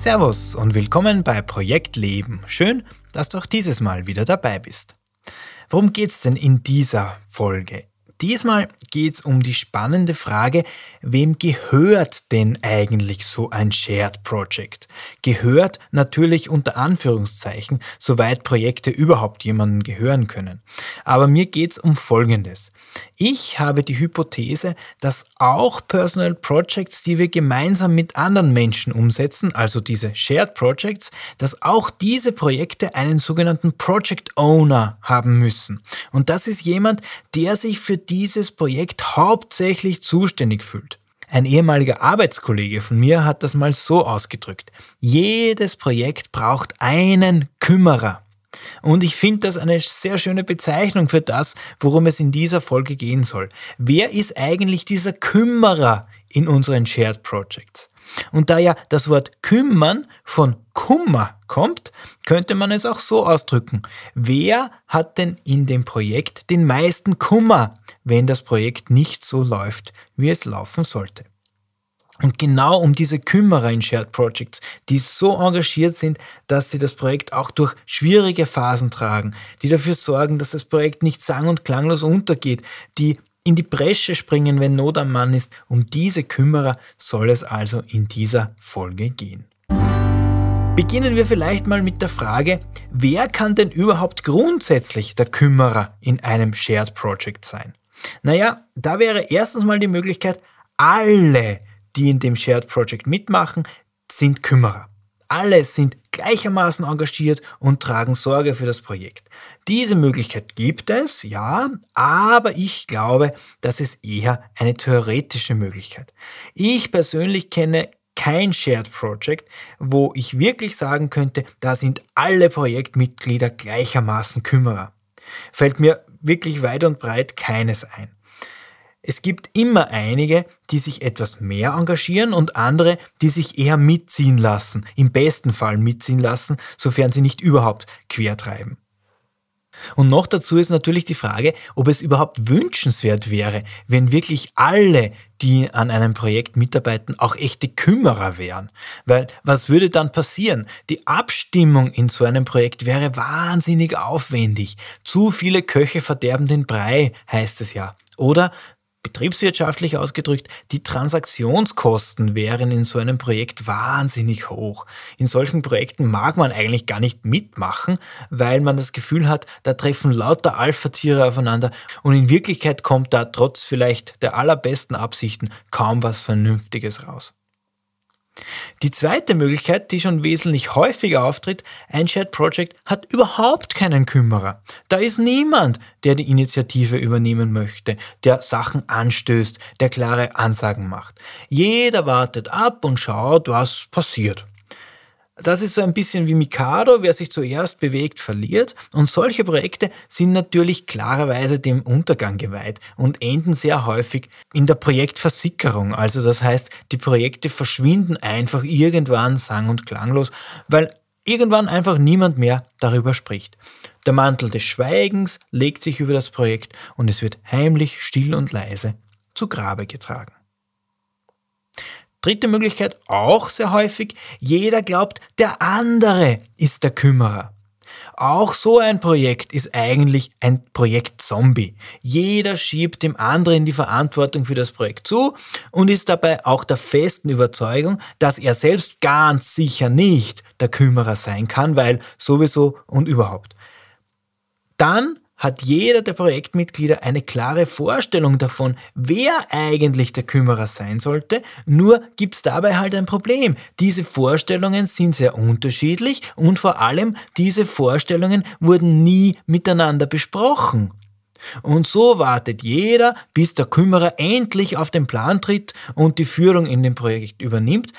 Servus und willkommen bei Projekt Leben. Schön, dass du auch dieses Mal wieder dabei bist. Worum geht's denn in dieser Folge? Diesmal geht es um die spannende Frage, wem gehört denn eigentlich so ein Shared Project? Gehört natürlich unter Anführungszeichen, soweit Projekte überhaupt jemandem gehören können. Aber mir geht es um Folgendes. Ich habe die Hypothese, dass auch Personal Projects, die wir gemeinsam mit anderen Menschen umsetzen, also diese Shared Projects, dass auch diese Projekte einen sogenannten Project Owner haben müssen. Und das ist jemand, der sich für dieses Projekt hauptsächlich zuständig fühlt. Ein ehemaliger Arbeitskollege von mir hat das mal so ausgedrückt. Jedes Projekt braucht einen Kümmerer. Und ich finde das eine sehr schöne Bezeichnung für das, worum es in dieser Folge gehen soll. Wer ist eigentlich dieser Kümmerer in unseren Shared Projects? Und da ja das Wort kümmern von Kummer kommt, könnte man es auch so ausdrücken. Wer hat denn in dem Projekt den meisten Kummer, wenn das Projekt nicht so läuft, wie es laufen sollte? Und genau um diese Kümmerer in Shared Projects, die so engagiert sind, dass sie das Projekt auch durch schwierige Phasen tragen, die dafür sorgen, dass das Projekt nicht sang- und klanglos untergeht, die in die Bresche springen, wenn Not am Mann ist. Um diese Kümmerer soll es also in dieser Folge gehen. Beginnen wir vielleicht mal mit der Frage, wer kann denn überhaupt grundsätzlich der Kümmerer in einem Shared Project sein? Naja, da wäre erstens mal die Möglichkeit, alle, die in dem Shared Project mitmachen, sind Kümmerer. Alle sind gleichermaßen engagiert und tragen Sorge für das Projekt. Diese Möglichkeit gibt es, ja, aber ich glaube, das ist eher eine theoretische Möglichkeit. Ich persönlich kenne kein Shared Project, wo ich wirklich sagen könnte, da sind alle Projektmitglieder gleichermaßen Kümmerer. Fällt mir wirklich weit und breit keines ein. Es gibt immer einige, die sich etwas mehr engagieren und andere, die sich eher mitziehen lassen, im besten Fall mitziehen lassen, sofern sie nicht überhaupt quertreiben. Und noch dazu ist natürlich die Frage, ob es überhaupt wünschenswert wäre, wenn wirklich alle, die an einem Projekt mitarbeiten, auch echte Kümmerer wären. Weil was würde dann passieren? Die Abstimmung in so einem Projekt wäre wahnsinnig aufwendig. Zu viele Köche verderben den Brei, heißt es ja. Oder betriebswirtschaftlich ausgedrückt, die Transaktionskosten wären in so einem Projekt wahnsinnig hoch. In solchen Projekten mag man eigentlich gar nicht mitmachen, weil man das Gefühl hat, da treffen lauter Alpha-Tiere aufeinander und in Wirklichkeit kommt da trotz vielleicht der allerbesten Absichten kaum was Vernünftiges raus. Die zweite Möglichkeit, die schon wesentlich häufiger auftritt, ein Shared Project hat überhaupt keinen Kümmerer. Da ist niemand, der die Initiative übernehmen möchte, der Sachen anstößt, der klare Ansagen macht. Jeder wartet ab und schaut, was passiert. Das ist so ein bisschen wie Mikado, wer sich zuerst bewegt, verliert. Und solche Projekte sind natürlich klarerweise dem Untergang geweiht und enden sehr häufig in der Projektversickerung. Also das heißt, die Projekte verschwinden einfach irgendwann sang- und klanglos, weil irgendwann einfach niemand mehr darüber spricht. Der Mantel des Schweigens legt sich über das Projekt und es wird heimlich, still und leise zu Grabe getragen. Dritte Möglichkeit, auch sehr häufig, jeder glaubt, der andere ist der Kümmerer. Auch so ein Projekt ist eigentlich ein Projekt Zombie. Jeder schiebt dem anderen die Verantwortung für das Projekt zu und ist dabei auch der festen Überzeugung, dass er selbst ganz sicher nicht der Kümmerer sein kann, weil sowieso und überhaupt. Dann hat jeder der Projektmitglieder eine klare Vorstellung davon, wer eigentlich der Kümmerer sein sollte, nur gibt es dabei halt ein Problem. Diese Vorstellungen sind sehr unterschiedlich und vor allem diese Vorstellungen wurden nie miteinander besprochen. Und so wartet jeder, bis der Kümmerer endlich auf den Plan tritt und die Führung in dem Projekt übernimmt,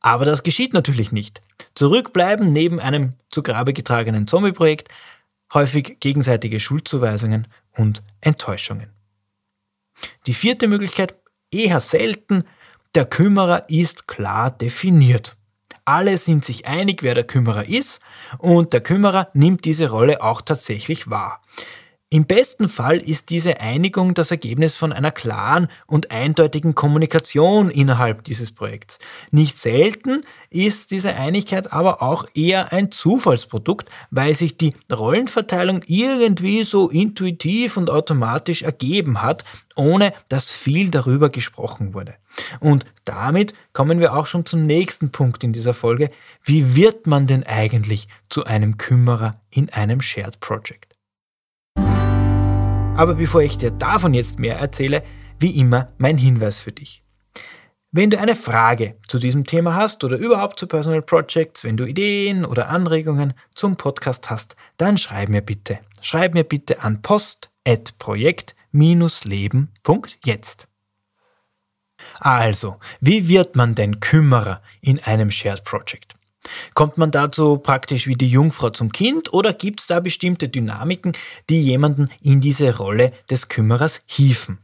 aber das geschieht natürlich nicht. Zurückbleiben neben einem zu Grabe getragenen Zombie-Projekt häufig gegenseitige Schuldzuweisungen und Enttäuschungen. Die vierte Möglichkeit, eher selten, der Kümmerer ist klar definiert. Alle sind sich einig, wer der Kümmerer ist und der Kümmerer nimmt diese Rolle auch tatsächlich wahr. Im besten Fall ist diese Einigung das Ergebnis von einer klaren und eindeutigen Kommunikation innerhalb dieses Projekts. Nicht selten ist diese Einigkeit aber auch eher ein Zufallsprodukt, weil sich die Rollenverteilung irgendwie so intuitiv und automatisch ergeben hat, ohne dass viel darüber gesprochen wurde. Und damit kommen wir auch schon zum nächsten Punkt in dieser Folge. Wie wird man denn eigentlich zu einem Kümmerer in einem Shared Project? Aber bevor ich dir davon jetzt mehr erzähle, wie immer mein Hinweis für dich. Wenn du eine Frage zu diesem Thema hast oder überhaupt zu Personal Projects, wenn du Ideen oder Anregungen zum Podcast hast, dann schreib mir bitte. Schreib mir bitte an post.projekt-leben.jetzt. Also, wie wird man denn Kümmerer in einem Shared Project? Kommt man dazu praktisch wie die Jungfrau zum Kind oder gibt es da bestimmte Dynamiken, die jemanden in diese Rolle des Kümmerers hieven?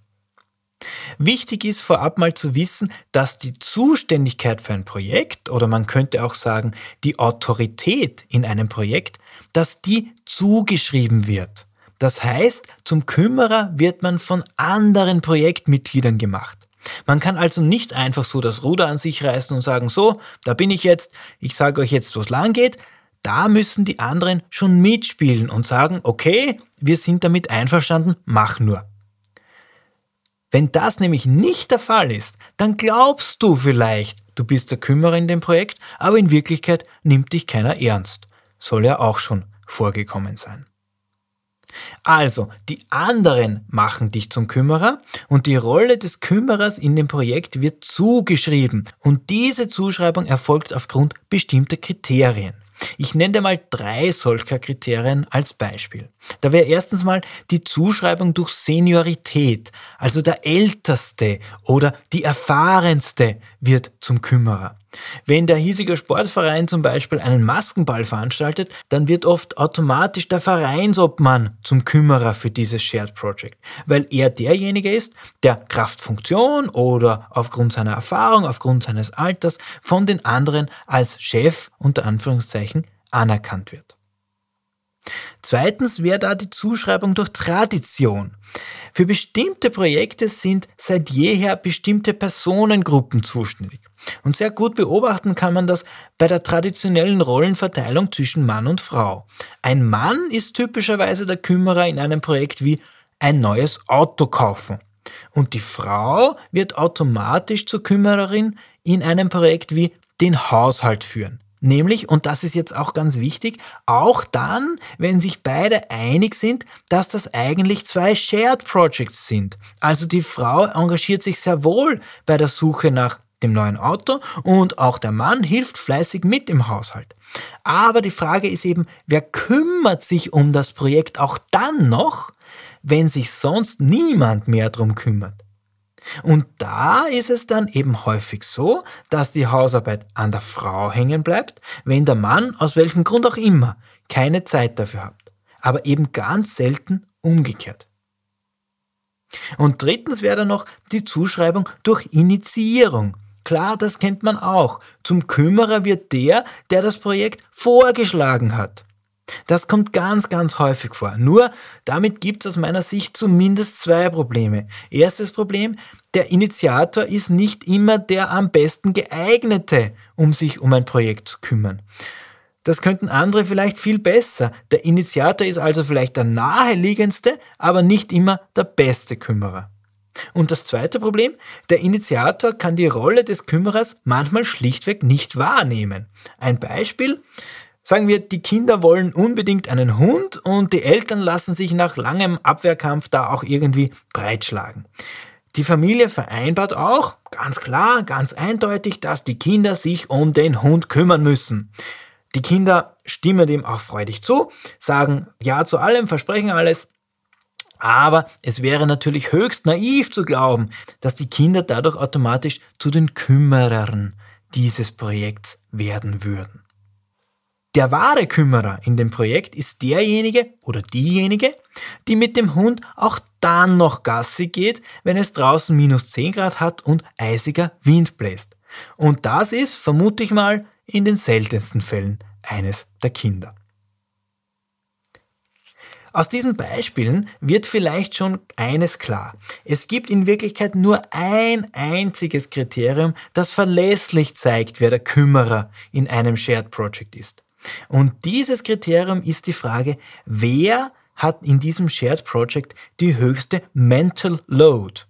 Wichtig ist vorab mal zu wissen, dass die Zuständigkeit für ein Projekt oder man könnte auch sagen die Autorität in einem Projekt, dass die zugeschrieben wird. Das heißt, zum Kümmerer wird man von anderen Projektmitgliedern gemacht. Man kann also nicht einfach so das Ruder an sich reißen und sagen, so, da bin ich jetzt, ich sage euch jetzt, wo es lang geht. Da müssen die anderen schon mitspielen und sagen, okay, wir sind damit einverstanden, mach nur. Wenn das nämlich nicht der Fall ist, dann glaubst du vielleicht, du bist der Kümmerer in dem Projekt, aber in Wirklichkeit nimmt dich keiner ernst. Soll ja auch schon vorgekommen sein. Also, die anderen machen dich zum Kümmerer und die Rolle des Kümmerers in dem Projekt wird zugeschrieben und diese Zuschreibung erfolgt aufgrund bestimmter Kriterien. Ich nenne dir mal drei solcher Kriterien als Beispiel. Da wäre erstens mal die Zuschreibung durch Seniorität, also der Älteste oder die Erfahrenste wird zum Kümmerer. Wenn der hiesige Sportverein zum Beispiel einen Maskenball veranstaltet, dann wird oft automatisch der Vereinsobmann zum Kümmerer für dieses Shared Project, weil er derjenige ist, der Kraftfunktion oder aufgrund seiner Erfahrung, aufgrund seines Alters von den anderen als Chef unter Anführungszeichen anerkannt wird. Zweitens wäre da die Zuschreibung durch Tradition. Für bestimmte Projekte sind seit jeher bestimmte Personengruppen zuständig. Und sehr gut beobachten kann man das bei der traditionellen Rollenverteilung zwischen Mann und Frau. Ein Mann ist typischerweise der Kümmerer in einem Projekt wie ein neues Auto kaufen. Und die Frau wird automatisch zur Kümmererin in einem Projekt wie den Haushalt führen. Nämlich, und das ist jetzt auch ganz wichtig, auch dann, wenn sich beide einig sind, dass das eigentlich zwei Shared Projects sind. Also die Frau engagiert sich sehr wohl bei der Suche nach dem neuen Auto und auch der Mann hilft fleißig mit im Haushalt. Aber die Frage ist eben, wer kümmert sich um das Projekt auch dann noch, wenn sich sonst niemand mehr darum kümmert? Und da ist es dann eben häufig so, dass die Hausarbeit an der Frau hängen bleibt, wenn der Mann aus welchem Grund auch immer keine Zeit dafür hat. Aber eben ganz selten umgekehrt. Und drittens wäre dann noch die Zuschreibung durch Initiierung. Klar, das kennt man auch. Zum Kümmerer wird der, der das Projekt vorgeschlagen hat. Das kommt ganz, ganz häufig vor. Nur damit gibt es aus meiner Sicht zumindest zwei Probleme. Erstes Problem, der Initiator ist nicht immer der am besten geeignete, um sich um ein Projekt zu kümmern. Das könnten andere vielleicht viel besser. Der Initiator ist also vielleicht der naheliegendste, aber nicht immer der beste Kümmerer. Und das zweite Problem, der Initiator kann die Rolle des Kümmerers manchmal schlichtweg nicht wahrnehmen. Ein Beispiel, Sagen wir, die Kinder wollen unbedingt einen Hund und die Eltern lassen sich nach langem Abwehrkampf da auch irgendwie breitschlagen. Die Familie vereinbart auch, ganz klar, ganz eindeutig, dass die Kinder sich um den Hund kümmern müssen. Die Kinder stimmen dem auch freudig zu, sagen Ja zu allem, versprechen alles. Aber es wäre natürlich höchst naiv zu glauben, dass die Kinder dadurch automatisch zu den Kümmerern dieses Projekts werden würden. Der wahre Kümmerer in dem Projekt ist derjenige oder diejenige, die mit dem Hund auch dann noch Gassi geht, wenn es draußen minus 10 Grad hat und eisiger Wind bläst. Und das ist, vermute ich mal, in den seltensten Fällen eines der Kinder. Aus diesen Beispielen wird vielleicht schon eines klar. Es gibt in Wirklichkeit nur ein einziges Kriterium, das verlässlich zeigt, wer der Kümmerer in einem Shared Project ist. Und dieses Kriterium ist die Frage, wer hat in diesem Shared Project die höchste Mental Load?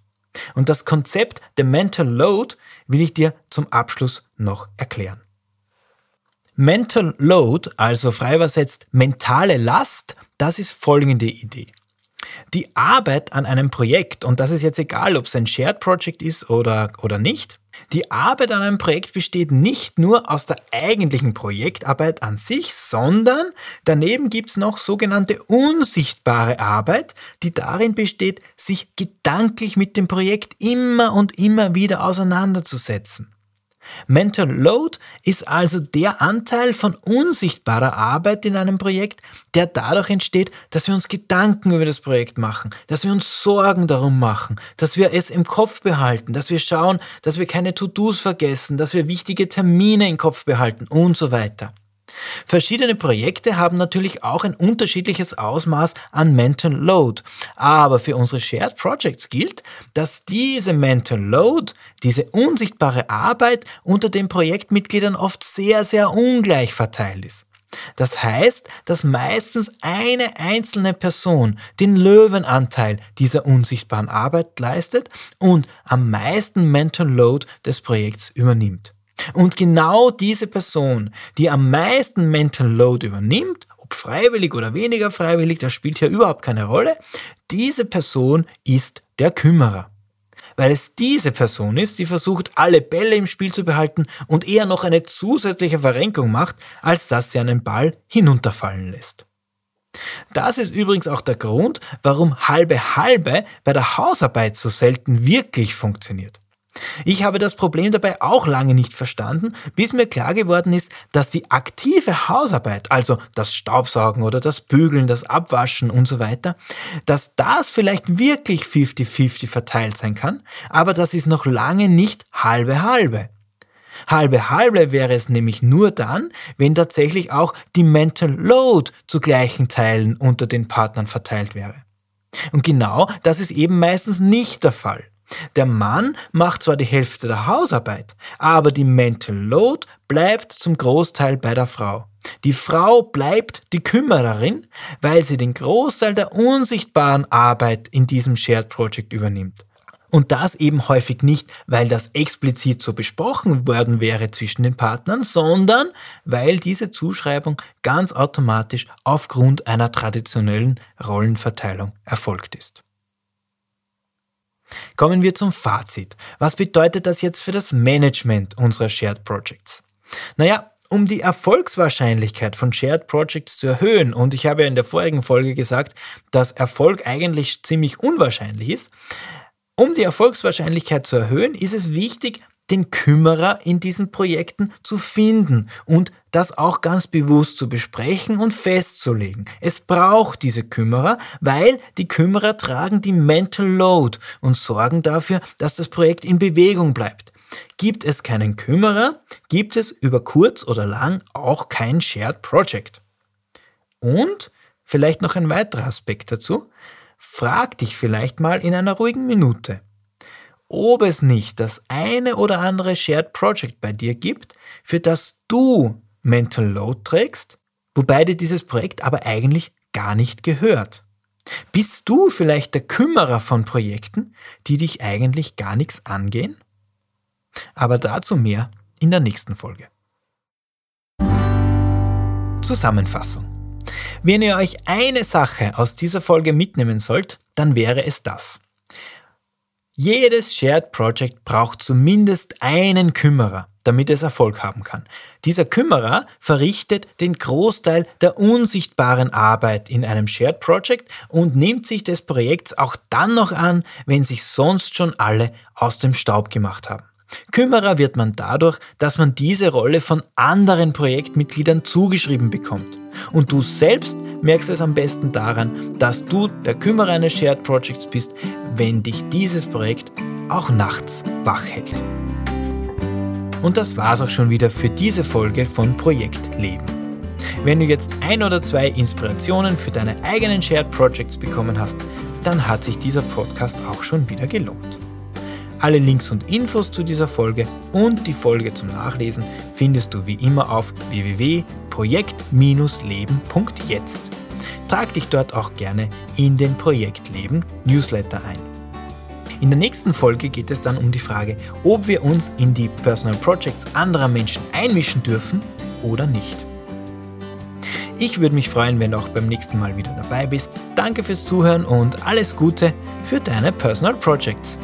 Und das Konzept der Mental Load will ich dir zum Abschluss noch erklären. Mental Load, also frei übersetzt mentale Last, das ist folgende Idee. Die Arbeit an einem Projekt, und das ist jetzt egal, ob es ein Shared Project ist oder, oder nicht, die Arbeit an einem Projekt besteht nicht nur aus der eigentlichen Projektarbeit an sich, sondern daneben gibt es noch sogenannte unsichtbare Arbeit, die darin besteht, sich gedanklich mit dem Projekt immer und immer wieder auseinanderzusetzen. Mental Load ist also der Anteil von unsichtbarer Arbeit in einem Projekt, der dadurch entsteht, dass wir uns Gedanken über das Projekt machen, dass wir uns Sorgen darum machen, dass wir es im Kopf behalten, dass wir schauen, dass wir keine To-Dos vergessen, dass wir wichtige Termine im Kopf behalten und so weiter. Verschiedene Projekte haben natürlich auch ein unterschiedliches Ausmaß an Mental Load. Aber für unsere Shared Projects gilt, dass diese Mental Load, diese unsichtbare Arbeit unter den Projektmitgliedern oft sehr, sehr ungleich verteilt ist. Das heißt, dass meistens eine einzelne Person den Löwenanteil dieser unsichtbaren Arbeit leistet und am meisten Mental Load des Projekts übernimmt. Und genau diese Person, die am meisten Mental Load übernimmt, ob freiwillig oder weniger freiwillig, das spielt hier überhaupt keine Rolle, diese Person ist der Kümmerer. Weil es diese Person ist, die versucht, alle Bälle im Spiel zu behalten und eher noch eine zusätzliche Verrenkung macht, als dass sie einen Ball hinunterfallen lässt. Das ist übrigens auch der Grund, warum halbe halbe bei der Hausarbeit so selten wirklich funktioniert. Ich habe das Problem dabei auch lange nicht verstanden, bis mir klar geworden ist, dass die aktive Hausarbeit, also das Staubsaugen oder das Bügeln, das Abwaschen und so weiter, dass das vielleicht wirklich 50-50 verteilt sein kann, aber das ist noch lange nicht halbe halbe. Halbe halbe wäre es nämlich nur dann, wenn tatsächlich auch die Mental Load zu gleichen Teilen unter den Partnern verteilt wäre. Und genau das ist eben meistens nicht der Fall. Der Mann macht zwar die Hälfte der Hausarbeit, aber die Mental Load bleibt zum Großteil bei der Frau. Die Frau bleibt die Kümmererin, weil sie den Großteil der unsichtbaren Arbeit in diesem Shared Project übernimmt. Und das eben häufig nicht, weil das explizit so besprochen worden wäre zwischen den Partnern, sondern weil diese Zuschreibung ganz automatisch aufgrund einer traditionellen Rollenverteilung erfolgt ist. Kommen wir zum Fazit. Was bedeutet das jetzt für das Management unserer Shared Projects? Naja, um die Erfolgswahrscheinlichkeit von Shared Projects zu erhöhen, und ich habe ja in der vorigen Folge gesagt, dass Erfolg eigentlich ziemlich unwahrscheinlich ist, um die Erfolgswahrscheinlichkeit zu erhöhen, ist es wichtig, den Kümmerer in diesen Projekten zu finden und das auch ganz bewusst zu besprechen und festzulegen. Es braucht diese Kümmerer, weil die Kümmerer tragen die Mental Load und sorgen dafür, dass das Projekt in Bewegung bleibt. Gibt es keinen Kümmerer, gibt es über kurz oder lang auch kein Shared Project. Und vielleicht noch ein weiterer Aspekt dazu. Frag dich vielleicht mal in einer ruhigen Minute ob es nicht das eine oder andere Shared Project bei dir gibt, für das du Mental Load trägst, wobei dir dieses Projekt aber eigentlich gar nicht gehört. Bist du vielleicht der Kümmerer von Projekten, die dich eigentlich gar nichts angehen? Aber dazu mehr in der nächsten Folge. Zusammenfassung. Wenn ihr euch eine Sache aus dieser Folge mitnehmen sollt, dann wäre es das. Jedes Shared Project braucht zumindest einen Kümmerer, damit es Erfolg haben kann. Dieser Kümmerer verrichtet den Großteil der unsichtbaren Arbeit in einem Shared Project und nimmt sich des Projekts auch dann noch an, wenn sich sonst schon alle aus dem Staub gemacht haben. Kümmerer wird man dadurch, dass man diese Rolle von anderen Projektmitgliedern zugeschrieben bekommt. Und du selbst merkst es am besten daran, dass du der Kümmerer eines Shared Projects bist, wenn dich dieses Projekt auch nachts wach hält. Und das war's auch schon wieder für diese Folge von Projekt Leben. Wenn du jetzt ein oder zwei Inspirationen für deine eigenen Shared Projects bekommen hast, dann hat sich dieser Podcast auch schon wieder gelohnt. Alle Links und Infos zu dieser Folge und die Folge zum Nachlesen findest du wie immer auf www.projekt-leben.jetzt. Trag dich dort auch gerne in den Projektleben Newsletter ein. In der nächsten Folge geht es dann um die Frage, ob wir uns in die Personal Projects anderer Menschen einmischen dürfen oder nicht. Ich würde mich freuen, wenn du auch beim nächsten Mal wieder dabei bist. Danke fürs Zuhören und alles Gute für deine Personal Projects.